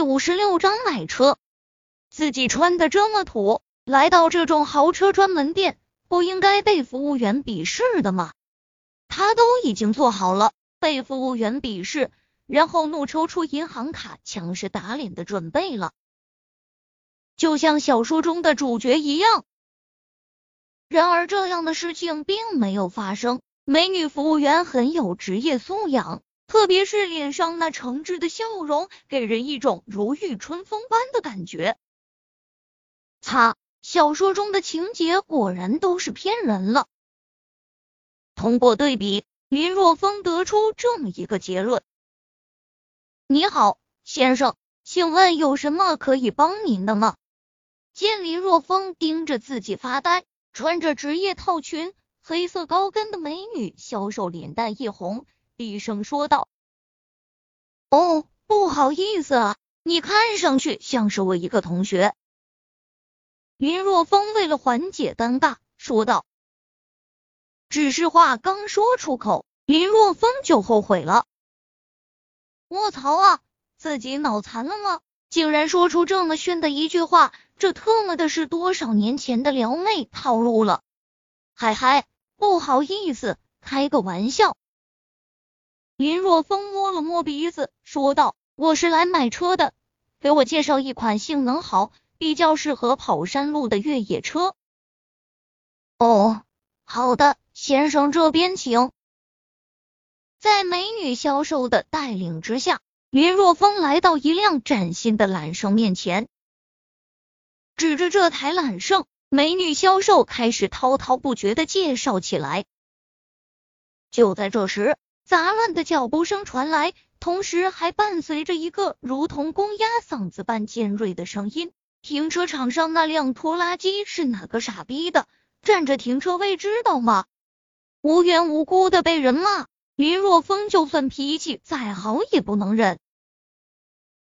第五十六章买车。自己穿的这么土，来到这种豪车专门店，不应该被服务员鄙视的吗？他都已经做好了被服务员鄙视，然后怒抽出银行卡强势打脸的准备了，就像小说中的主角一样。然而，这样的事情并没有发生。美女服务员很有职业素养。特别是脸上那诚挚的笑容，给人一种如沐春风般的感觉。擦，小说中的情节果然都是骗人了。通过对比，林若风得出这么一个结论：你好，先生，请问有什么可以帮您的吗？见林若风盯着自己发呆，穿着职业套裙、黑色高跟的美女销售脸蛋一红。低声说道：“哦，不好意思啊，你看上去像是我一个同学。”林若风为了缓解尴尬说道。只是话刚说出口，林若风就后悔了。卧槽啊，自己脑残了吗？竟然说出这么炫的一句话，这特么的是多少年前的撩妹套路了？嗨嗨，不好意思，开个玩笑。林若风摸了摸鼻子，说道：“我是来买车的，给我介绍一款性能好、比较适合跑山路的越野车。”哦，好的，先生这边请。在美女销售的带领之下，林若风来到一辆崭新的揽胜面前，指着这台揽胜，美女销售开始滔滔不绝的介绍起来。就在这时，杂乱的脚步声传来，同时还伴随着一个如同公鸭嗓子般尖锐的声音：“停车场上那辆拖拉机是哪个傻逼的？占着停车位知道吗？无缘无故的被人骂，林若风就算脾气再好也不能忍。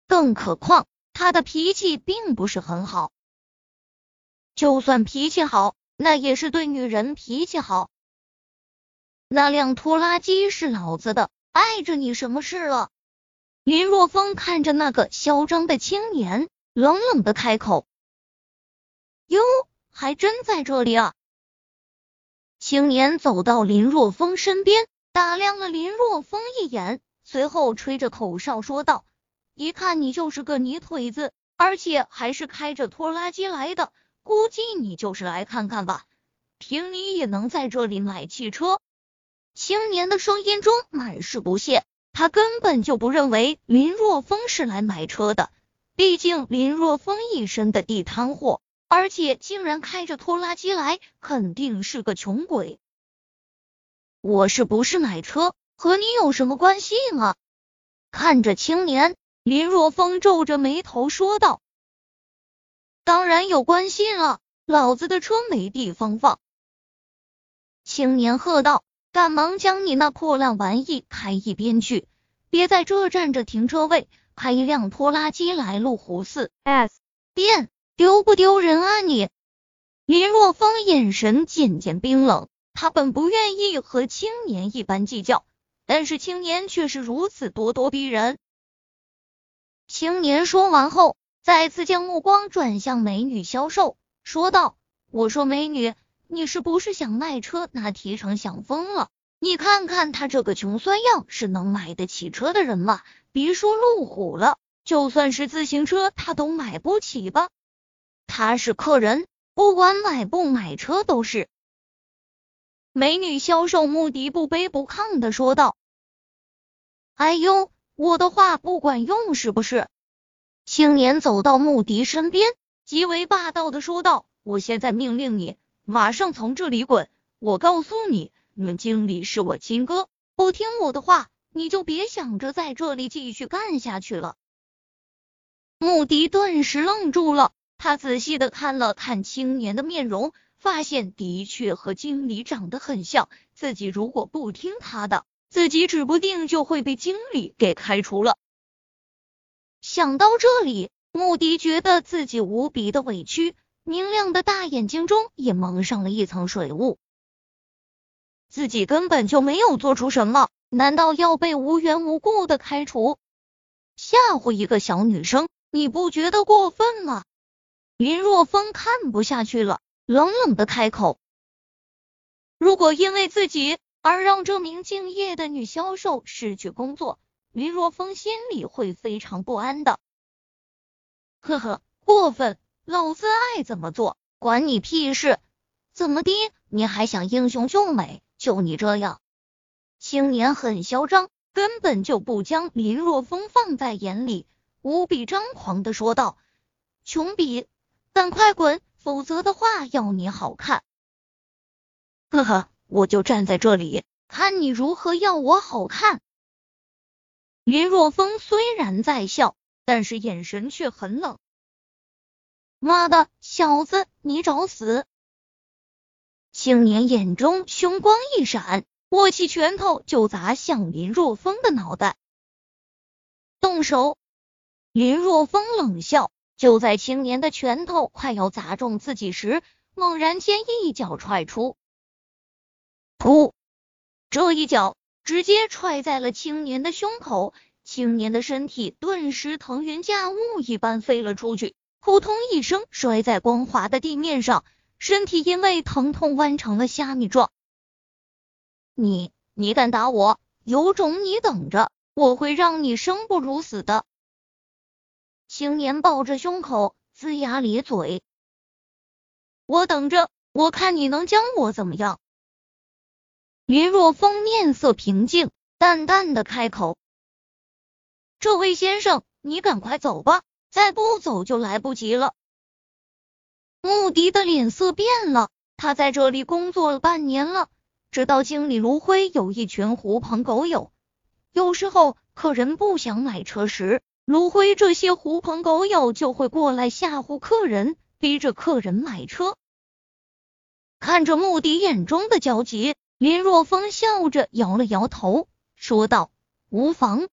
更何况他的脾气并不是很好，就算脾气好，那也是对女人脾气好。”那辆拖拉机是老子的，碍着你什么事了？林若风看着那个嚣张的青年，冷冷的开口：“哟，还真在这里啊！”青年走到林若风身边，打量了林若风一眼，随后吹着口哨说道：“一看你就是个泥腿子，而且还是开着拖拉机来的，估计你就是来看看吧。凭你也能在这里买汽车？”青年的声音中满是不屑，他根本就不认为林若风是来买车的，毕竟林若风一身的地摊货，而且竟然开着拖拉机来，肯定是个穷鬼。我是不是买车和你有什么关系吗？看着青年，林若风皱着眉头说道：“当然有关系了，老子的车没地方放。”青年喝道。赶忙将你那破烂玩意开一边去！别在这占着停车位，开一辆拖拉机来路虎四 S 店，丢不丢人啊你？林若风眼神渐渐冰冷，他本不愿意和青年一般计较，但是青年却是如此咄咄逼人。青年说完后，再次将目光转向美女销售，说道：“我说美女。”你是不是想卖车？拿提成想疯了！你看看他这个穷酸样，是能买得起车的人吗？别说路虎了，就算是自行车，他都买不起吧？他是客人，不管买不买车都是。美女销售穆迪不卑不亢的说道：“哎呦，我的话不管用是不是？”青年走到穆迪身边，极为霸道的说道：“我现在命令你。”马上从这里滚！我告诉你，你们经理是我亲哥，不听我的话，你就别想着在这里继续干下去了。穆迪顿时愣住了，他仔细的看了看青年的面容，发现的确和经理长得很像。自己如果不听他的，自己指不定就会被经理给开除了。想到这里，穆迪觉得自己无比的委屈。明亮的大眼睛中也蒙上了一层水雾，自己根本就没有做出什么，难道要被无缘无故的开除？吓唬一个小女生，你不觉得过分吗？林若风看不下去了，冷冷的开口：“如果因为自己而让这名敬业的女销售失去工作，林若风心里会非常不安的。”呵呵，过分，老子爱怎么做，管你屁事！怎么的，你还想英雄救美？就你这样，青年很嚣张。根本就不将林若风放在眼里，无比张狂的说道：“穷比，赶快滚，否则的话要你好看！”呵呵，我就站在这里，看你如何要我好看。林若风虽然在笑，但是眼神却很冷。妈的，小子，你找死！青年眼中凶光一闪。握起拳头就砸向林若风的脑袋，动手！林若风冷笑，就在青年的拳头快要砸中自己时，猛然间一脚踹出，噗！这一脚直接踹在了青年的胸口，青年的身体顿时腾云驾雾一般飞了出去，扑通一声摔在光滑的地面上，身体因为疼痛弯成了虾米状。你你敢打我？有种你等着，我会让你生不如死的！青年抱着胸口，龇牙咧嘴。我等着，我看你能将我怎么样？林若风面色平静，淡淡的开口：“这位先生，你赶快走吧，再不走就来不及了。”穆迪的脸色变了，他在这里工作了半年了。知道经理卢辉有一群狐朋狗友，有时候客人不想买车时，卢辉这些狐朋狗友就会过来吓唬客人，逼着客人买车。看着穆迪眼中的焦急，林若风笑着摇了摇头，说道：“无妨，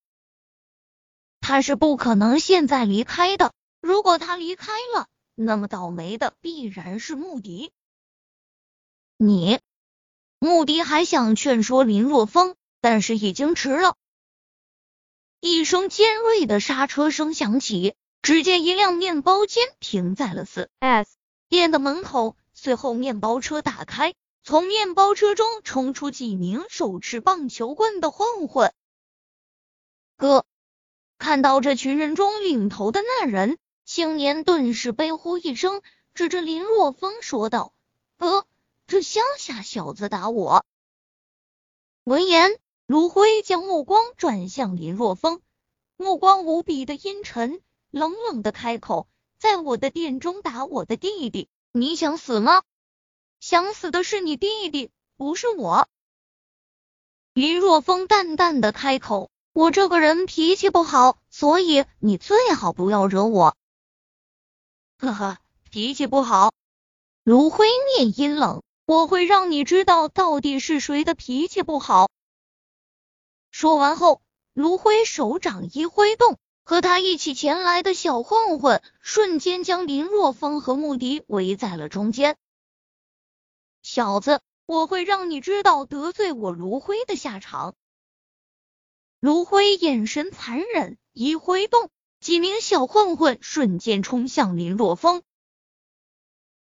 他是不可能现在离开的。如果他离开了，那么倒霉的必然是穆迪。你。”穆迪还想劝说林若风，但是已经迟了。一声尖锐的刹车声响起，只见一辆面包间停在了四 S 店的门口，随后面包车打开，从面包车中冲出几名手持棒球棍的混混。哥，看到这群人中领头的那人，青年顿时悲呼一声，指着林若风说道：“哥。”这乡下小子打我！闻言，卢辉将目光转向林若风，目光无比的阴沉，冷冷的开口：“在我的店中打我的弟弟，你想死吗？想死的是你弟弟，不是我。”林若风淡淡的开口：“我这个人脾气不好，所以你最好不要惹我。”呵呵，脾气不好。卢辉面阴冷。我会让你知道到底是谁的脾气不好。说完后，卢辉手掌一挥动，和他一起前来的小混混瞬间将林若风和穆迪围在了中间。小子，我会让你知道得罪我卢辉的下场。卢辉眼神残忍，一挥动，几名小混混瞬间冲向林若风。